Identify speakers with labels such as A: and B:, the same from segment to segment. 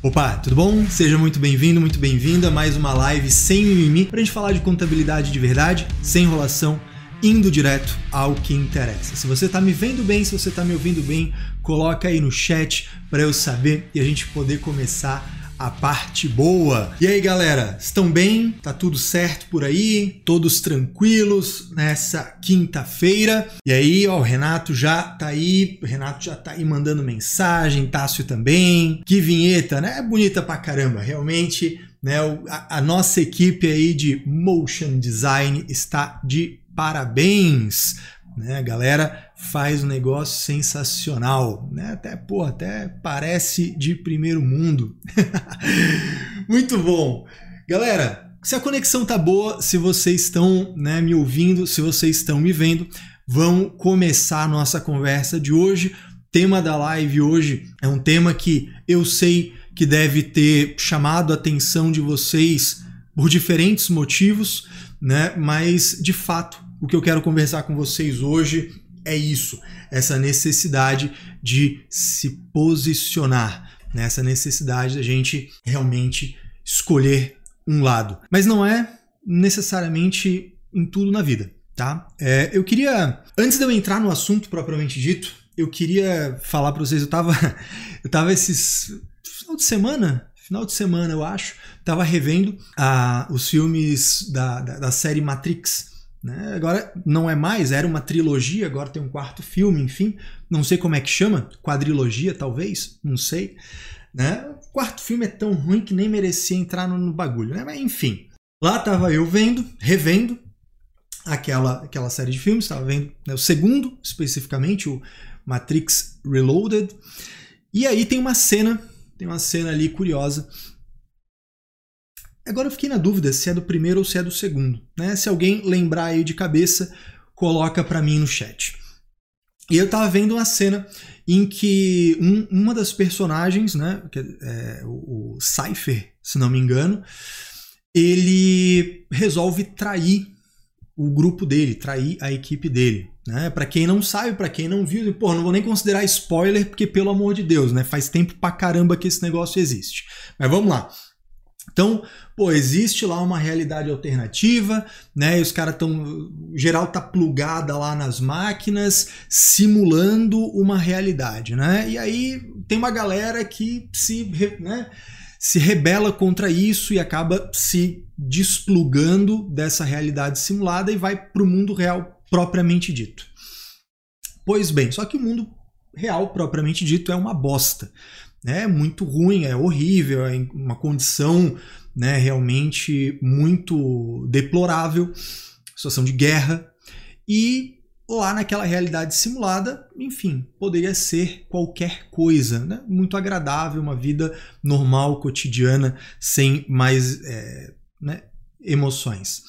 A: Opa, tudo bom? Seja muito bem-vindo, muito bem-vinda a mais uma live sem mimimi pra gente falar de contabilidade de verdade, sem enrolação, indo direto ao que interessa. Se você tá me vendo bem, se você tá me ouvindo bem, coloca aí no chat para eu saber e a gente poder começar a parte boa. E aí, galera, estão bem? Tá tudo certo por aí? Todos tranquilos nessa quinta-feira? E aí, ó, o Renato já tá aí, o Renato já tá aí mandando mensagem, Tássio também. Que vinheta, né? É bonita pra caramba, realmente, né? A, a nossa equipe aí de motion design está de parabéns né? Galera faz um negócio sensacional, né? Até, pô, até parece de primeiro mundo. Muito bom. Galera, se a conexão tá boa, se vocês estão né, me ouvindo, se vocês estão me vendo, vamos começar a nossa conversa de hoje. Tema da live hoje é um tema que eu sei que deve ter chamado a atenção de vocês por diferentes motivos, né? Mas de fato o que eu quero conversar com vocês hoje é isso, essa necessidade de se posicionar, né? essa necessidade da gente realmente escolher um lado. Mas não é necessariamente em tudo na vida, tá? É, eu queria, antes de eu entrar no assunto propriamente dito, eu queria falar para vocês, eu tava, eu tava esses final de semana, final de semana eu acho, tava revendo ah, os filmes da, da, da série Matrix. Né? Agora não é mais, era uma trilogia, agora tem um quarto filme, enfim. Não sei como é que chama, quadrilogia talvez, não sei. Né? O quarto filme é tão ruim que nem merecia entrar no, no bagulho, né? Mas enfim. Lá estava eu vendo, revendo aquela, aquela série de filmes, estava vendo né, o segundo, especificamente, o Matrix Reloaded. E aí tem uma cena, tem uma cena ali curiosa Agora eu fiquei na dúvida se é do primeiro ou se é do segundo. Né? Se alguém lembrar aí de cabeça, coloca para mim no chat. E eu tava vendo uma cena em que um, uma das personagens, né, é, o, o Cypher, se não me engano, ele resolve trair o grupo dele, trair a equipe dele. Né? Para quem não sabe, para quem não viu, pô, não vou nem considerar spoiler, porque pelo amor de Deus, né? Faz tempo pra caramba que esse negócio existe. Mas vamos lá. Então, pô, existe lá uma realidade alternativa, né? E os caras estão. geral tá plugada lá nas máquinas, simulando uma realidade, né? E aí tem uma galera que se, né, se rebela contra isso e acaba se desplugando dessa realidade simulada e vai para o mundo real propriamente dito. Pois bem, só que o mundo real propriamente dito é uma bosta é muito ruim, é horrível, é uma condição né, realmente muito deplorável, situação de guerra. E lá naquela realidade simulada, enfim, poderia ser qualquer coisa, né? muito agradável, uma vida normal, cotidiana, sem mais é, né, emoções.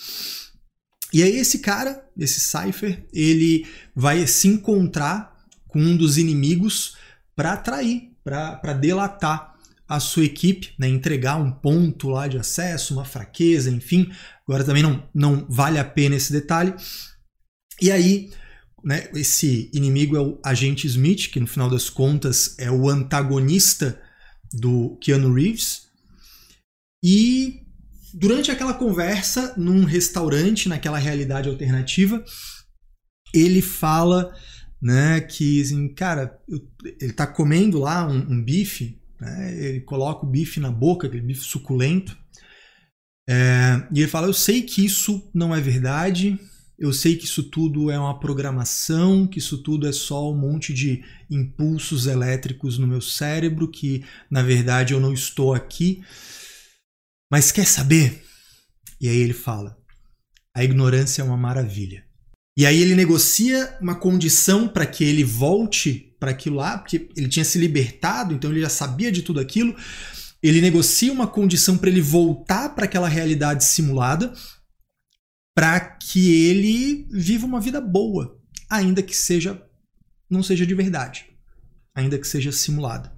A: E aí esse cara, esse Cypher, ele vai se encontrar com um dos inimigos para atrair para delatar a sua equipe, né, entregar um ponto lá de acesso, uma fraqueza, enfim. Agora também não, não vale a pena esse detalhe. E aí, né, esse inimigo é o agente Smith, que no final das contas é o antagonista do Keanu Reeves. E durante aquela conversa num restaurante, naquela realidade alternativa, ele fala né? Que, assim, cara, eu, ele tá comendo lá um, um, bife, né? Ele coloca o bife na boca, aquele bife suculento. É, e ele fala: Eu sei que isso não é verdade, eu sei que isso tudo é uma programação, que isso tudo é só um monte de impulsos elétricos no meu cérebro, que na verdade eu não estou aqui. Mas quer saber? E aí ele fala: a ignorância é uma maravilha. E aí ele negocia uma condição para que ele volte para aquilo lá, porque ele tinha se libertado, então ele já sabia de tudo aquilo. Ele negocia uma condição para ele voltar para aquela realidade simulada, para que ele viva uma vida boa, ainda que seja não seja de verdade, ainda que seja simulada.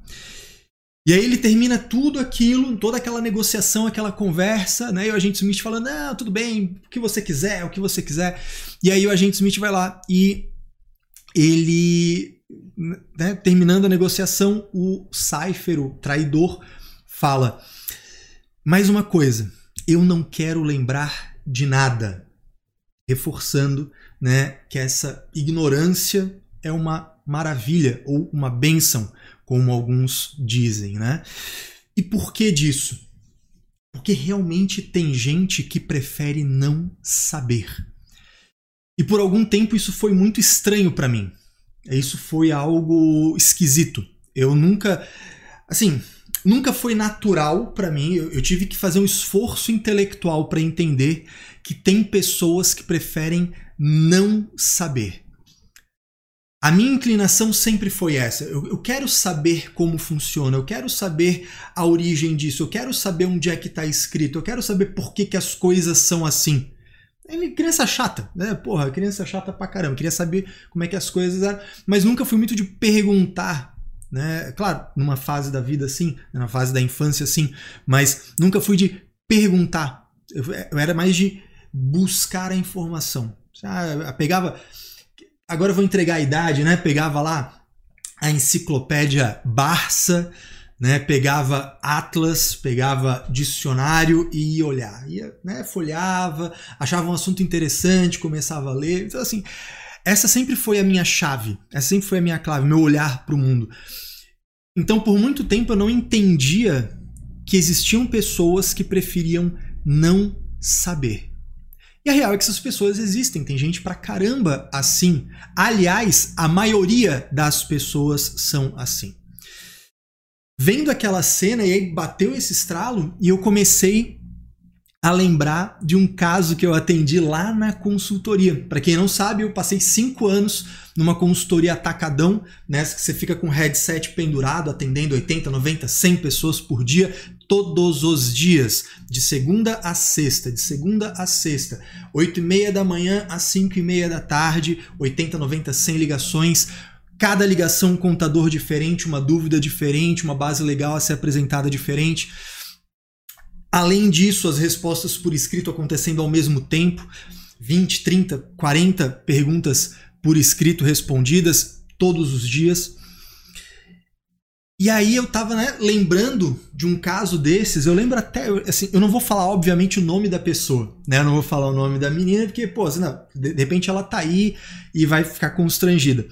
A: E aí ele termina tudo aquilo, toda aquela negociação, aquela conversa, né? E o agente Smith falando, não, tudo bem, o que você quiser, o que você quiser. E aí o agente Smith vai lá e ele, né, terminando a negociação, o Cypher, o traidor, fala: mais uma coisa, eu não quero lembrar de nada, reforçando, né, que essa ignorância é uma maravilha ou uma bênção, como alguns dizem, né? E por que disso? Porque realmente tem gente que prefere não saber. E por algum tempo isso foi muito estranho para mim. Isso foi algo esquisito. Eu nunca, assim, nunca foi natural para mim. Eu, tive que fazer um esforço intelectual para entender que tem pessoas que preferem não saber. A minha inclinação sempre foi essa. Eu, eu, quero saber como funciona, eu quero saber a origem disso, eu quero saber onde é que está escrito, eu quero saber por que, que as coisas são assim. Ele, criança chata, né? Porra, criança chata pra caramba. Queria saber como é que as coisas eram, mas nunca fui muito de perguntar, né? Claro, numa fase da vida assim, na fase da infância assim, mas nunca fui de perguntar. Eu, eu era mais de buscar a informação. Ah, pegava agora eu vou entregar a idade, né? Pegava lá a enciclopédia Barça, né? Pegava Atlas, pegava dicionário e ia olhar. Ia, né? Folhava, achava um assunto interessante, começava a ler. Então, assim, essa sempre foi a minha chave, essa sempre foi a minha clave, meu olhar para o mundo. Então, por muito tempo eu não entendia que existiam pessoas que preferiam não saber. E a real é que essas pessoas existem, tem gente pra caramba assim. Aliás, a maioria das pessoas são assim. Vendo aquela cena, e aí bateu esse estralo, e eu comecei a lembrar de um caso que eu atendi lá na consultoria. Para quem não sabe, eu passei cinco anos numa consultoria atacadão, nessa que você fica com headset pendurado, atendendo 80, 90, 100 pessoas por dia, todos os dias, de segunda a sexta, de segunda a sexta, 8 e meia da manhã às 5 e meia da tarde, 80, 90, 100 ligações, cada ligação um contador diferente, uma dúvida diferente, uma base legal a ser apresentada diferente. Além disso, as respostas por escrito acontecendo ao mesmo tempo, 20, 30, 40 perguntas por escrito respondidas todos os dias. E aí eu tava né, lembrando de um caso desses, eu lembro até, assim, eu não vou falar obviamente o nome da pessoa, né? Eu não vou falar o nome da menina, porque, pô, assim, não, de, repente ela tá aí e vai ficar constrangida.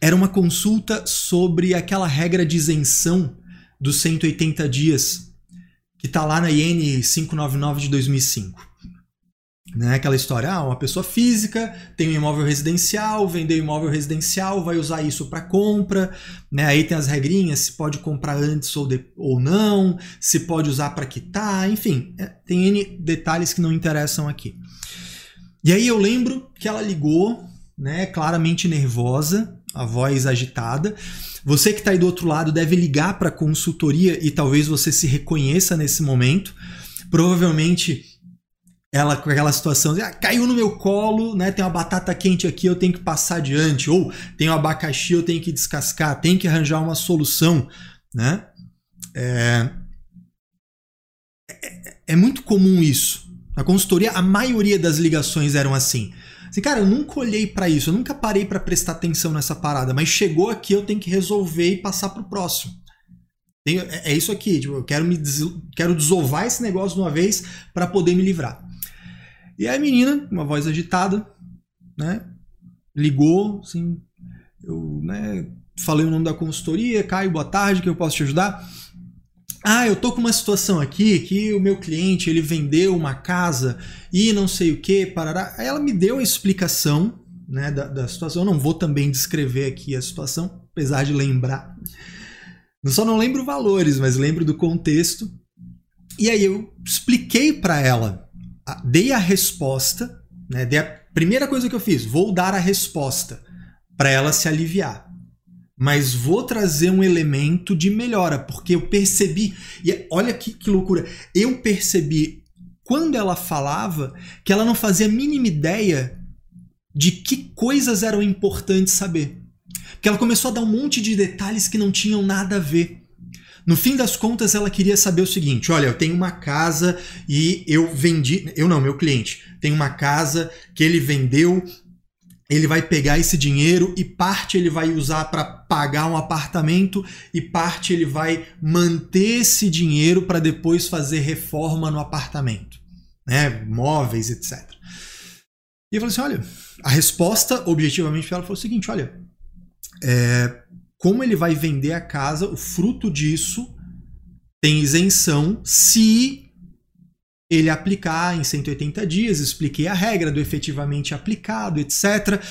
A: Era uma consulta sobre aquela regra de isenção dos 180 dias que está lá na IN 599 de 2005. Né? Aquela história, ah, uma pessoa física tem um imóvel residencial, vendeu imóvel residencial, vai usar isso para compra, né? aí tem as regrinhas, se pode comprar antes ou, de, ou não, se pode usar para quitar, enfim, é, tem N detalhes que não interessam aqui. E aí eu lembro que ela ligou, né, claramente nervosa, a voz agitada, você que está aí do outro lado deve ligar para a consultoria e talvez você se reconheça nesse momento. Provavelmente ela com aquela situação ah, caiu no meu colo, né? Tem uma batata quente aqui, eu tenho que passar adiante, ou tem um abacaxi, eu tenho que descascar, tem que arranjar uma solução, né? É, é, é muito comum isso. Na consultoria, a maioria das ligações eram assim. Assim, cara, eu nunca olhei para isso, eu nunca parei para prestar atenção nessa parada, mas chegou aqui, eu tenho que resolver e passar pro próximo. É, é, isso aqui, tipo, eu quero me des, quero desovar esse negócio de uma vez para poder me livrar. E aí a menina, uma voz agitada, né, ligou, assim, eu, né, falei o nome da consultoria, Caio, boa tarde, que eu posso te ajudar? Ah, eu tô com uma situação aqui que o meu cliente ele vendeu uma casa e não sei o que, parará. Aí ela me deu a explicação né, da, da situação. Eu não vou também descrever aqui a situação, apesar de lembrar. Eu só não lembro valores, mas lembro do contexto. E aí eu expliquei para ela, dei a resposta, né, dei a primeira coisa que eu fiz, vou dar a resposta para ela se aliviar mas vou trazer um elemento de melhora, porque eu percebi, e olha que, que loucura, eu percebi quando ela falava que ela não fazia a mínima ideia de que coisas eram importantes saber. Porque ela começou a dar um monte de detalhes que não tinham nada a ver. No fim das contas, ela queria saber o seguinte: olha, eu tenho uma casa e eu vendi. Eu não, meu cliente. Tem uma casa que ele vendeu ele vai pegar esse dinheiro e parte ele vai usar para pagar um apartamento e parte ele vai manter esse dinheiro para depois fazer reforma no apartamento, né, móveis, etc. E eu falei assim, olha, a resposta objetivamente para ela foi o seguinte, olha, é, como ele vai vender a casa, o fruto disso tem isenção se ele aplicar em 180 dias, expliquei a regra do efetivamente aplicado, etc.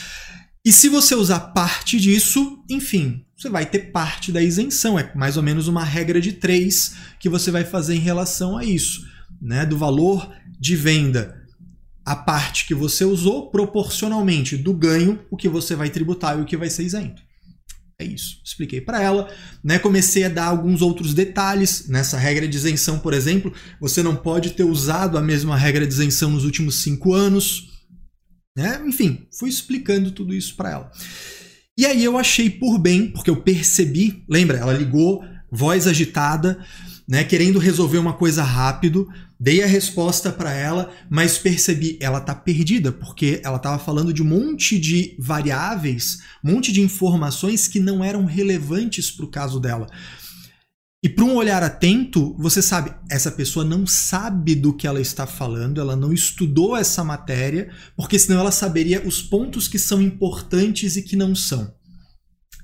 A: E se você usar parte disso, enfim, você vai ter parte da isenção. É mais ou menos uma regra de três que você vai fazer em relação a isso, né? Do valor de venda, a parte que você usou proporcionalmente do ganho, o que você vai tributar e o que vai ser isento. É isso. Expliquei para ela, né? Comecei a dar alguns outros detalhes nessa regra de isenção, por exemplo. Você não pode ter usado a mesma regra de isenção nos últimos cinco anos, né? Enfim, fui explicando tudo isso para ela. E aí eu achei por bem, porque eu percebi, lembra? Ela ligou, voz agitada, né? Querendo resolver uma coisa rápido. Dei a resposta para ela, mas percebi, ela tá perdida, porque ela estava falando de um monte de variáveis, um monte de informações que não eram relevantes para o caso dela. E para um olhar atento, você sabe, essa pessoa não sabe do que ela está falando, ela não estudou essa matéria, porque senão ela saberia os pontos que são importantes e que não são.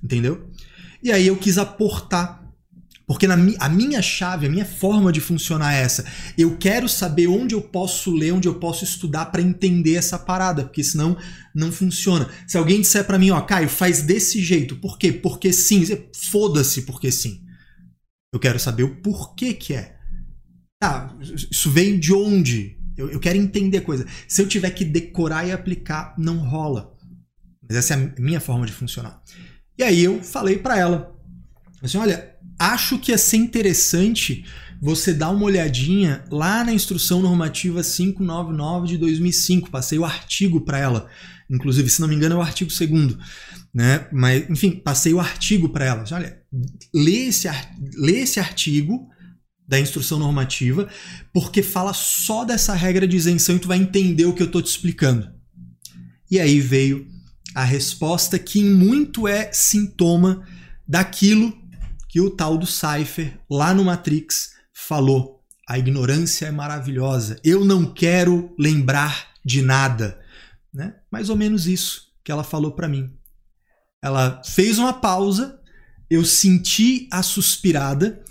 A: Entendeu? E aí eu quis aportar porque na, a minha chave, a minha forma de funcionar é essa. Eu quero saber onde eu posso ler, onde eu posso estudar para entender essa parada, porque senão não funciona. Se alguém disser para mim, ó, Caio, faz desse jeito. Por quê? Porque sim. Foda-se porque sim. Eu quero saber o porquê que é. Tá, isso veio de onde? Eu, eu quero entender a coisa. Se eu tiver que decorar e aplicar, não rola. Mas essa é a minha forma de funcionar. E aí eu falei para ela, assim, olha, acho que ia ser interessante você dar uma olhadinha lá na instrução normativa 599 de 2005. Passei o artigo para ela. Inclusive, se não me engano, é o artigo segundo, né? Mas, enfim, passei o artigo para ela. Olha, lê esse, lê esse artigo da instrução normativa, porque fala só dessa regra de isenção e tu vai entender o que eu estou te explicando. E aí veio a resposta que em muito é sintoma daquilo que o tal do Cypher, lá no Matrix, falou: a ignorância é maravilhosa, eu não quero lembrar de nada. Né? Mais ou menos isso que ela falou para mim. Ela fez uma pausa, eu senti a suspirada.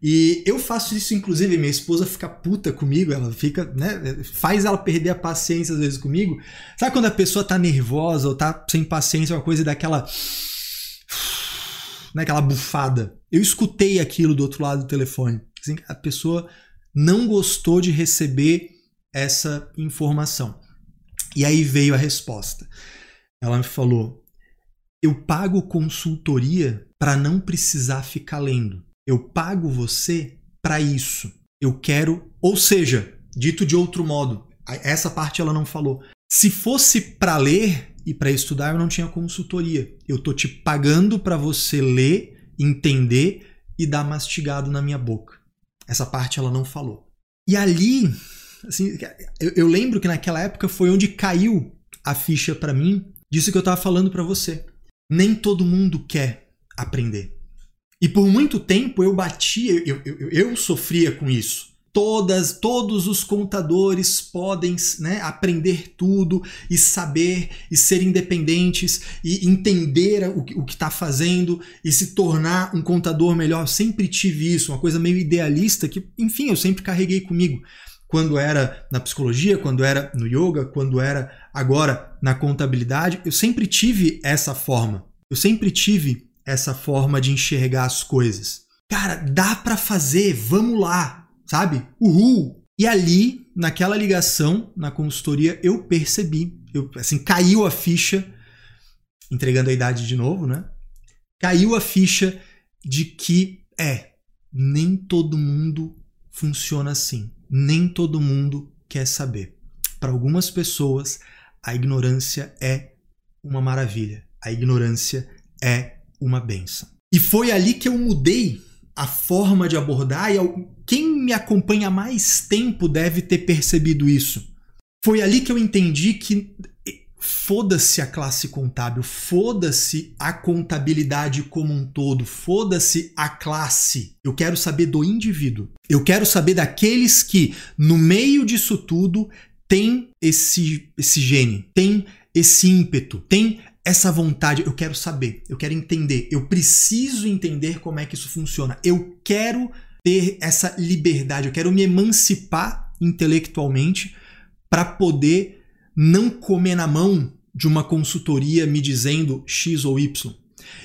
A: E eu faço isso, inclusive, minha esposa fica puta comigo, ela fica, né? Faz ela perder a paciência às vezes comigo. Sabe quando a pessoa tá nervosa ou tá sem paciência, uma coisa daquela né, aquela bufada. Eu escutei aquilo do outro lado do telefone. Assim, a pessoa não gostou de receber essa informação. E aí veio a resposta. Ela me falou: Eu pago consultoria para não precisar ficar lendo. Eu pago você para isso. Eu quero, ou seja, dito de outro modo, essa parte ela não falou. Se fosse para ler, e para estudar eu não tinha consultoria. Eu tô te pagando para você ler, entender e dar mastigado na minha boca. Essa parte ela não falou. E ali, assim, eu, eu lembro que naquela época foi onde caiu a ficha para mim disso que eu estava falando para você. Nem todo mundo quer aprender. E por muito tempo eu batia, eu, eu, eu sofria com isso todas, todos os contadores podem né, aprender tudo e saber e ser independentes e entender o, que está fazendo e se tornar um contador melhor. Eu sempre tive isso, uma coisa meio idealista que, enfim, eu sempre carreguei comigo. Quando era na psicologia, quando era no yoga, quando era agora na contabilidade, eu sempre tive essa forma. Eu sempre tive essa forma de enxergar as coisas. Cara, dá para fazer, vamos lá sabe? Uhul! E ali, naquela ligação, na consultoria, eu percebi, eu, assim, caiu a ficha, entregando a idade de novo, né? Caiu a ficha de que, é, nem todo mundo funciona assim. Nem todo mundo quer saber. Para algumas pessoas, a ignorância é uma maravilha. A ignorância é uma benção. E foi ali que eu mudei a forma de abordar, e quem me acompanha mais tempo deve ter percebido isso. Foi ali que eu entendi que foda-se a classe contábil, foda-se a contabilidade como um todo, foda-se a classe. Eu quero saber do indivíduo. Eu quero saber daqueles que, no meio disso tudo, tem esse, esse gene, tem esse ímpeto, tem essa vontade. Eu quero saber, eu quero entender, eu preciso entender como é que isso funciona. Eu quero ter essa liberdade, eu quero me emancipar intelectualmente para poder não comer na mão de uma consultoria me dizendo X ou Y.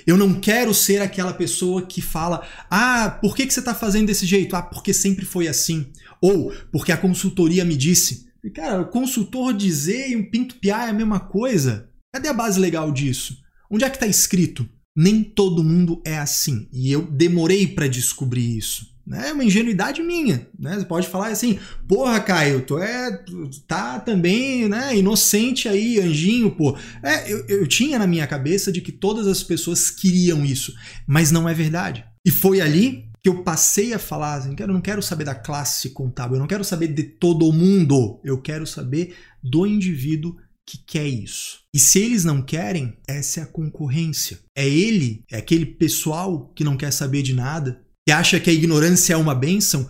A: Eu não quero ser aquela pessoa que fala: ah, por que, que você está fazendo desse jeito? Ah, porque sempre foi assim. Ou porque a consultoria me disse. Cara, o consultor dizer e um pinto piar é a mesma coisa. Cadê a base legal disso? Onde é que está escrito? Nem todo mundo é assim. E eu demorei para descobrir isso. É uma ingenuidade minha, né? Você pode falar assim, porra, Caio, tu é, tá também, né, inocente aí, anjinho, pô. É, eu, eu tinha na minha cabeça de que todas as pessoas queriam isso, mas não é verdade. E foi ali que eu passei a falar assim, eu não quero saber da classe contábil, eu não quero saber de todo mundo, eu quero saber do indivíduo que quer isso. E se eles não querem, essa é a concorrência. É ele, é aquele pessoal que não quer saber de nada, que acha que a ignorância é uma bênção,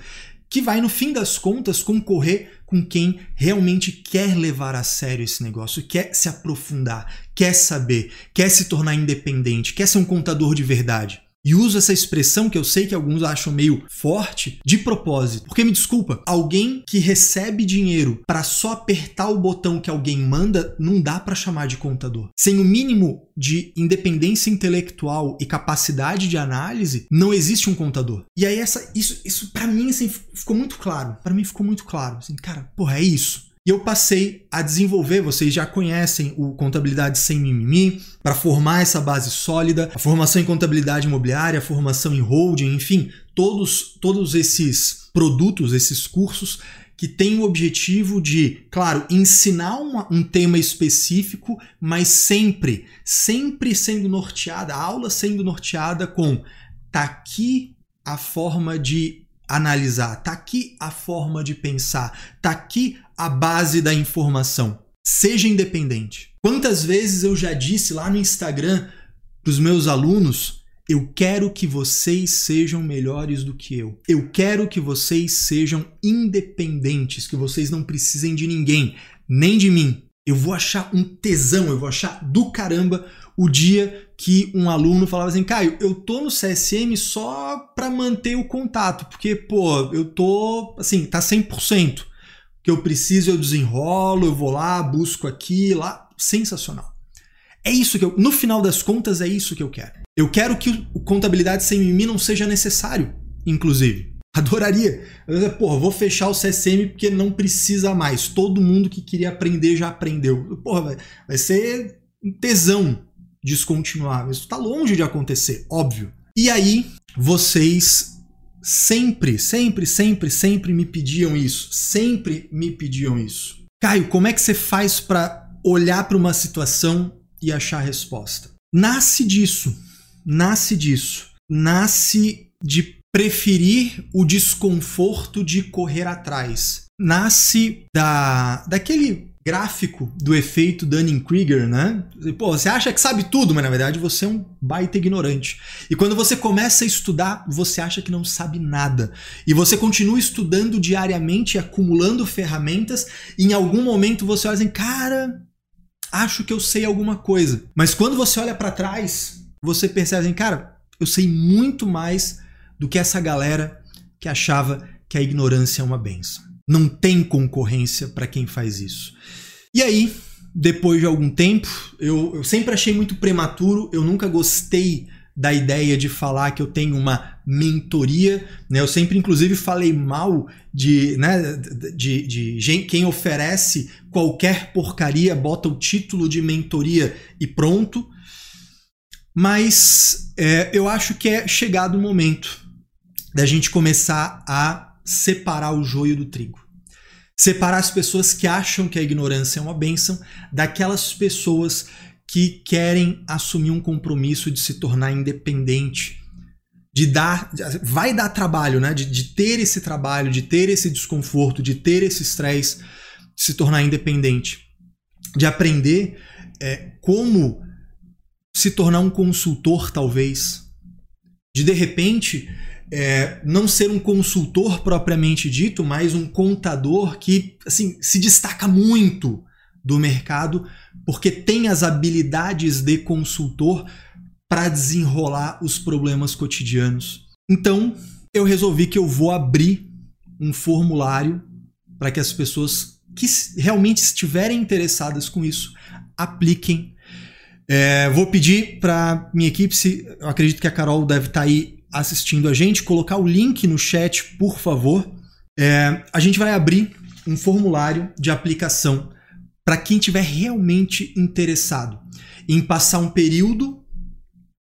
A: que vai, no fim das contas, concorrer com quem realmente quer levar a sério esse negócio, quer se aprofundar, quer saber, quer se tornar independente, quer ser um contador de verdade. E uso essa expressão que eu sei que alguns acham meio forte de propósito. Porque me desculpa, alguém que recebe dinheiro para só apertar o botão que alguém manda não dá para chamar de contador. Sem o mínimo de independência intelectual e capacidade de análise, não existe um contador. E aí essa isso isso para mim assim, ficou muito claro. Para mim ficou muito claro, assim, cara, porra, é isso. E eu passei a desenvolver, vocês já conhecem o Contabilidade Sem Mimimi, para formar essa base sólida, a formação em contabilidade imobiliária, a formação em holding, enfim, todos, todos esses produtos, esses cursos que têm o objetivo de, claro, ensinar uma, um tema específico, mas sempre, sempre sendo norteada, a aula sendo norteada com tá aqui a forma de analisar, tá aqui a forma de pensar, tá aqui a base da informação. Seja independente. Quantas vezes eu já disse lá no Instagram para os meus alunos: eu quero que vocês sejam melhores do que eu. Eu quero que vocês sejam independentes, que vocês não precisem de ninguém, nem de mim. Eu vou achar um tesão, eu vou achar do caramba o dia que um aluno falava assim, Caio, eu tô no CSM só para manter o contato, porque, pô, eu tô, assim, tá 100% que eu preciso, eu desenrolo, eu vou lá, busco aqui, lá. Sensacional. É isso que eu. No final das contas, é isso que eu quero. Eu quero que o contabilidade sem mim não seja necessário, inclusive. Adoraria. Porra, vou fechar o CSM porque não precisa mais. Todo mundo que queria aprender já aprendeu. Porra, vai, ser um tesão descontinuar. Isso está longe de acontecer, óbvio. E aí, vocês sempre, sempre, sempre, sempre me pediam isso. Sempre me pediam isso. Caio, como é que você faz para olhar para uma situação e achar a resposta? Nasce disso. Nasce disso. Nasce de preferir o desconforto de correr atrás. Nasce da daquele gráfico do efeito Dunning-Kruger, né? Pô, você acha que sabe tudo, mas na verdade você é um baita ignorante. E quando você começa a estudar, você acha que não sabe nada. E você continua estudando diariamente, acumulando ferramentas, e em algum momento você olha assim, cara, acho que eu sei alguma coisa. Mas quando você olha para trás, você percebe assim, cara, eu sei muito mais do que essa galera que achava que a ignorância é uma benção. Não tem concorrência para quem faz isso. E aí, depois de algum tempo, eu, eu sempre achei muito prematuro, eu nunca gostei da ideia de falar que eu tenho uma mentoria, né? Eu sempre, inclusive, falei mal de, né, de, de, de quem oferece qualquer porcaria, bota o título de mentoria e pronto. Mas é, eu acho que é chegado o momento da gente começar a separar o joio do trigo. Separar as pessoas que acham que a ignorância é uma bênção daquelas pessoas que querem assumir um compromisso de se tornar independente, de dar, vai dar trabalho, né? De, de ter esse trabalho, de ter esse desconforto, de ter esse estresse, se tornar independente, de aprender é, como se tornar um consultor, talvez. De de repente é, não ser um consultor propriamente dito, mas um contador que assim se destaca muito do mercado porque tem as habilidades de consultor para desenrolar os problemas cotidianos. Então, eu resolvi que eu vou abrir um formulário para que as pessoas que realmente estiverem interessadas com isso apliquem. É, vou pedir para minha equipe, se eu acredito que a Carol deve estar tá aí assistindo a gente, colocar o link no chat, por favor. É, a gente vai abrir um formulário de aplicação para quem tiver realmente interessado em passar um período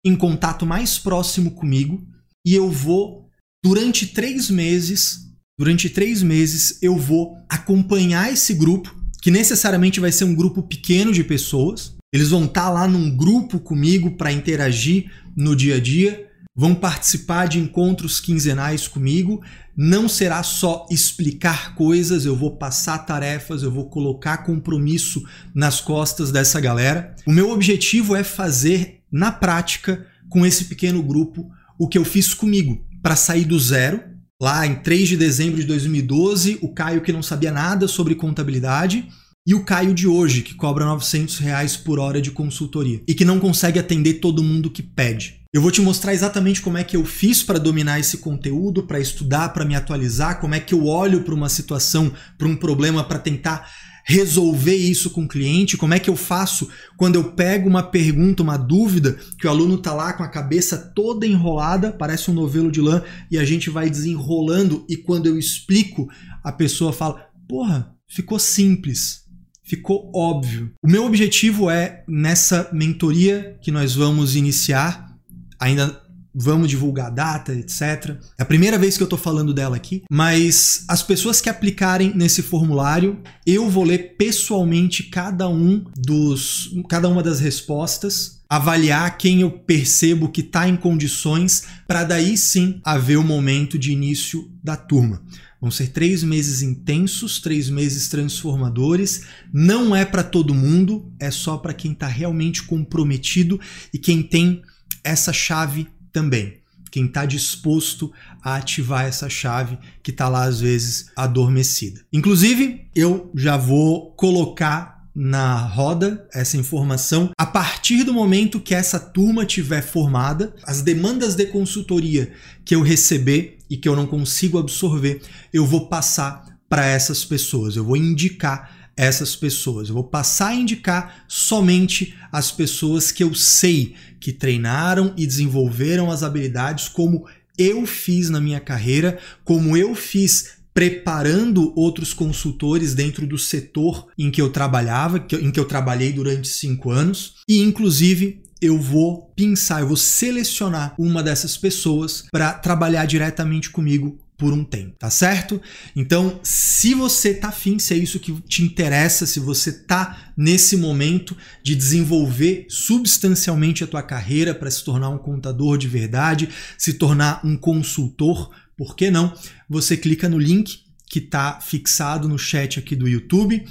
A: em contato mais próximo comigo e eu vou durante três meses, durante três meses eu vou acompanhar esse grupo que necessariamente vai ser um grupo pequeno de pessoas. Eles vão estar tá lá num grupo comigo para interagir no dia a dia vão participar de encontros quinzenais comigo. Não será só explicar coisas, eu vou passar tarefas, eu vou colocar compromisso nas costas dessa galera. O meu objetivo é fazer na prática com esse pequeno grupo o que eu fiz comigo para sair do zero. Lá em 3 de dezembro de 2012, o Caio que não sabia nada sobre contabilidade e o Caio de hoje, que cobra 900 reais por hora de consultoria e que não consegue atender todo mundo que pede. Eu vou te mostrar exatamente como é que eu fiz para dominar esse conteúdo, para estudar, para me atualizar, como é que eu olho para uma situação, para um problema, para tentar resolver isso com o cliente, como é que eu faço quando eu pego uma pergunta, uma dúvida, que o aluno tá lá com a cabeça toda enrolada, parece um novelo de lã, e a gente vai desenrolando e quando eu explico, a pessoa fala: "Porra, ficou simples" ficou óbvio. O meu objetivo é, nessa mentoria que nós vamos iniciar, ainda vamos divulgar data, etc. É a primeira vez que eu estou falando dela aqui, mas as pessoas que aplicarem nesse formulário, eu vou ler pessoalmente cada um dos, cada uma das respostas, avaliar quem eu percebo que está em condições para daí sim haver o momento de início da turma. Vão ser três meses intensos, três meses transformadores. Não é para todo mundo, é só para quem está realmente comprometido e quem tem essa chave também. Quem está disposto a ativar essa chave que está lá às vezes adormecida. Inclusive, eu já vou colocar na roda essa informação. A partir do momento que essa turma tiver formada, as demandas de consultoria que eu receber e que eu não consigo absorver, eu vou passar para essas pessoas. Eu vou indicar essas pessoas. Eu vou passar a indicar somente as pessoas que eu sei que treinaram e desenvolveram as habilidades como eu fiz na minha carreira, como eu fiz preparando outros consultores dentro do setor em que eu trabalhava, em que eu trabalhei durante cinco anos, e inclusive eu vou pensar, eu vou selecionar uma dessas pessoas para trabalhar diretamente comigo por um tempo, tá certo? Então, se você tá afim, se é isso que te interessa, se você tá nesse momento de desenvolver substancialmente a tua carreira para se tornar um contador de verdade, se tornar um consultor, por que não? Você clica no link que tá fixado no chat aqui do YouTube,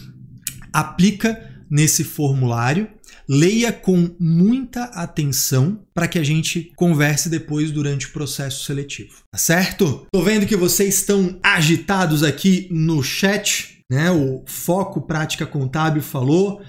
A: aplica nesse formulário Leia com muita atenção para que a gente converse depois durante o processo seletivo. Tá certo? Tô vendo que vocês estão agitados aqui no chat, né? O Foco Prática Contábil falou,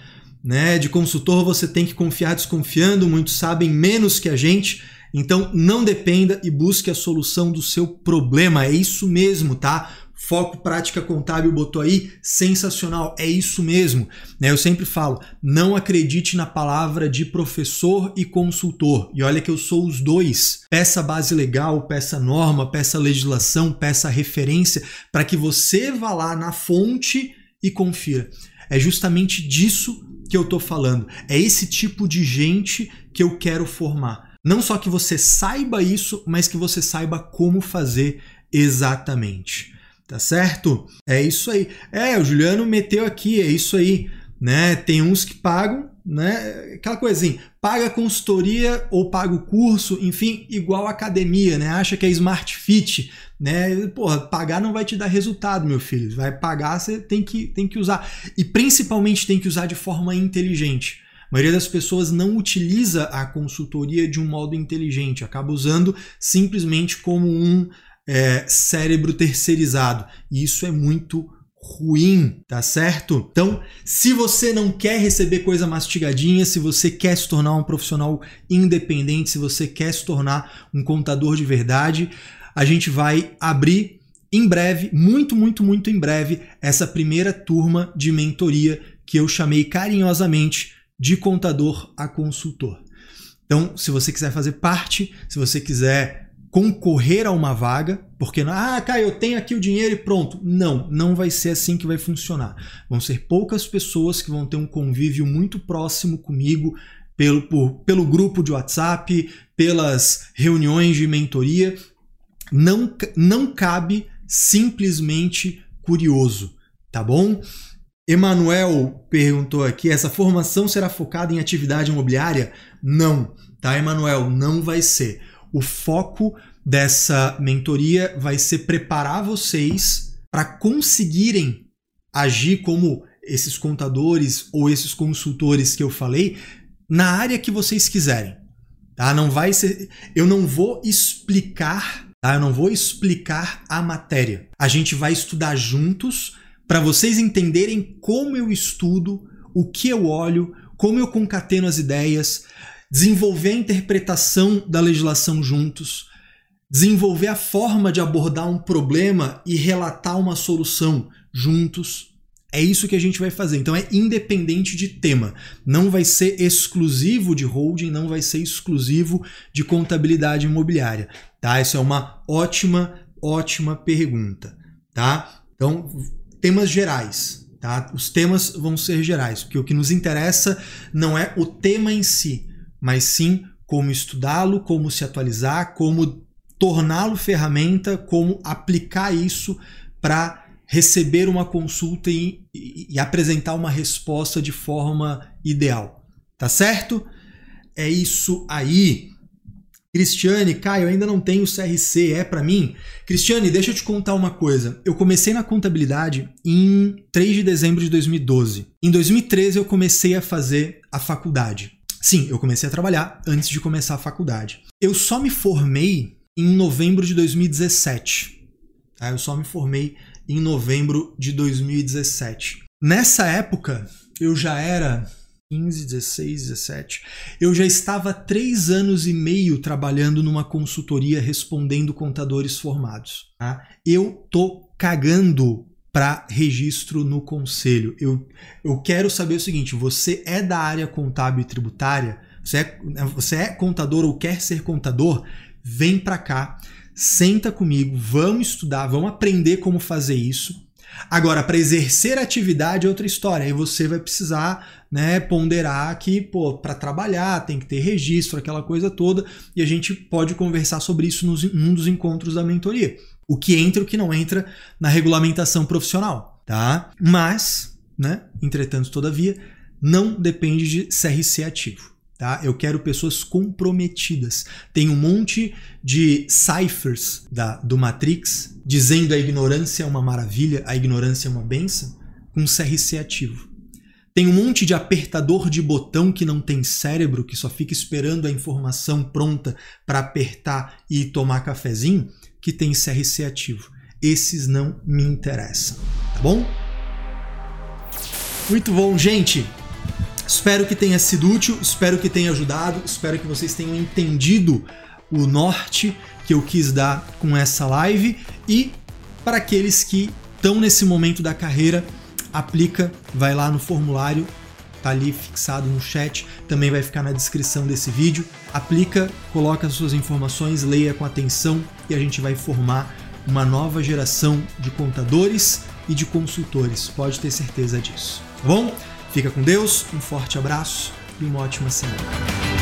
A: né? De consultor você tem que confiar desconfiando, muitos sabem menos que a gente. Então não dependa e busque a solução do seu problema. É isso mesmo, tá? Foco Prática Contábil botou aí, sensacional, é isso mesmo. Né? Eu sempre falo, não acredite na palavra de professor e consultor. E olha que eu sou os dois. Peça base legal, peça norma, peça legislação, peça referência, para que você vá lá na fonte e confira. É justamente disso que eu estou falando. É esse tipo de gente que eu quero formar. Não só que você saiba isso, mas que você saiba como fazer exatamente. Tá certo? É isso aí. É, o Juliano meteu aqui, é isso aí. Né? Tem uns que pagam, né? Aquela assim, paga consultoria ou paga o curso, enfim, igual academia, né? Acha que é smart fit, né? Porra, pagar não vai te dar resultado, meu filho. Vai pagar, você tem que, tem que usar. E principalmente tem que usar de forma inteligente. A maioria das pessoas não utiliza a consultoria de um modo inteligente, acaba usando simplesmente como um é, cérebro terceirizado. E isso é muito ruim, tá certo? Então, se você não quer receber coisa mastigadinha, se você quer se tornar um profissional independente, se você quer se tornar um contador de verdade, a gente vai abrir em breve, muito, muito, muito em breve, essa primeira turma de mentoria que eu chamei carinhosamente de contador a consultor. Então, se você quiser fazer parte, se você quiser concorrer a uma vaga, porque ah, Caio, eu tenho aqui o dinheiro e pronto. Não, não vai ser assim que vai funcionar. Vão ser poucas pessoas que vão ter um convívio muito próximo comigo pelo, por, pelo grupo de WhatsApp, pelas reuniões de mentoria. Não, não cabe simplesmente curioso, tá bom? Emanuel perguntou aqui: essa formação será focada em atividade imobiliária? Não, tá, Emanuel? Não vai ser. O foco dessa mentoria vai ser preparar vocês para conseguirem agir como esses contadores ou esses consultores que eu falei na área que vocês quiserem. Tá? Não vai ser, eu não vou explicar, tá? Eu não vou explicar a matéria. A gente vai estudar juntos para vocês entenderem como eu estudo, o que eu olho, como eu concateno as ideias, desenvolver a interpretação da legislação juntos, desenvolver a forma de abordar um problema e relatar uma solução juntos. É isso que a gente vai fazer. Então é independente de tema. Não vai ser exclusivo de holding, não vai ser exclusivo de contabilidade imobiliária, tá? Isso é uma ótima, ótima pergunta, tá? Então, temas gerais, tá? Os temas vão ser gerais, porque o que nos interessa não é o tema em si, mas sim como estudá-lo, como se atualizar, como torná-lo ferramenta, como aplicar isso para receber uma consulta e, e, e, apresentar uma resposta de forma ideal. Tá certo? É isso aí. Cristiane, Caio, ainda não tenho CRC, é para mim? Cristiane, deixa eu te contar uma coisa. Eu comecei na contabilidade em 3 de dezembro de 2012. Em 2013 eu comecei a fazer a faculdade. Sim, eu comecei a trabalhar antes de começar a faculdade. Eu só me formei em novembro de 2017. Tá? Eu só me formei em novembro de 2017. Nessa época, eu já era 15, 16, 17. Eu já estava três anos e meio trabalhando numa consultoria respondendo contadores formados. Tá? Eu tô cagando para registro no conselho. Eu, eu quero saber o seguinte: você é da área contábil e tributária? Você é, você é contador ou quer ser contador? Vem para cá, senta comigo, vamos estudar, vamos aprender como fazer isso. Agora, para exercer atividade é outra história. Aí você vai precisar né, ponderar que, pô, para trabalhar tem que ter registro, aquela coisa toda, e a gente pode conversar sobre isso nos, num dos encontros da mentoria o que entra e o que não entra na regulamentação profissional, tá? Mas, né, entretanto, todavia, não depende de CRC ativo. Tá? Eu quero pessoas comprometidas. Tem um monte de ciphers da, do Matrix dizendo a ignorância é uma maravilha, a ignorância é uma benção, com CRC ativo. Tem um monte de apertador de botão que não tem cérebro, que só fica esperando a informação pronta para apertar e tomar cafezinho que tem CRC ativo. Esses não me interessam, tá bom? Muito bom, gente. Espero que tenha sido útil, espero que tenha ajudado, espero que vocês tenham entendido o norte que eu quis dar com essa live e para aqueles que estão nesse momento da carreira, aplica, vai lá no formulário tá ali fixado no chat, também vai ficar na descrição desse vídeo. Aplica, coloca suas informações, leia com atenção e a gente vai formar uma nova geração de contadores e de consultores, pode ter certeza disso. Tá bom? Fica com Deus, um forte abraço e uma ótima semana.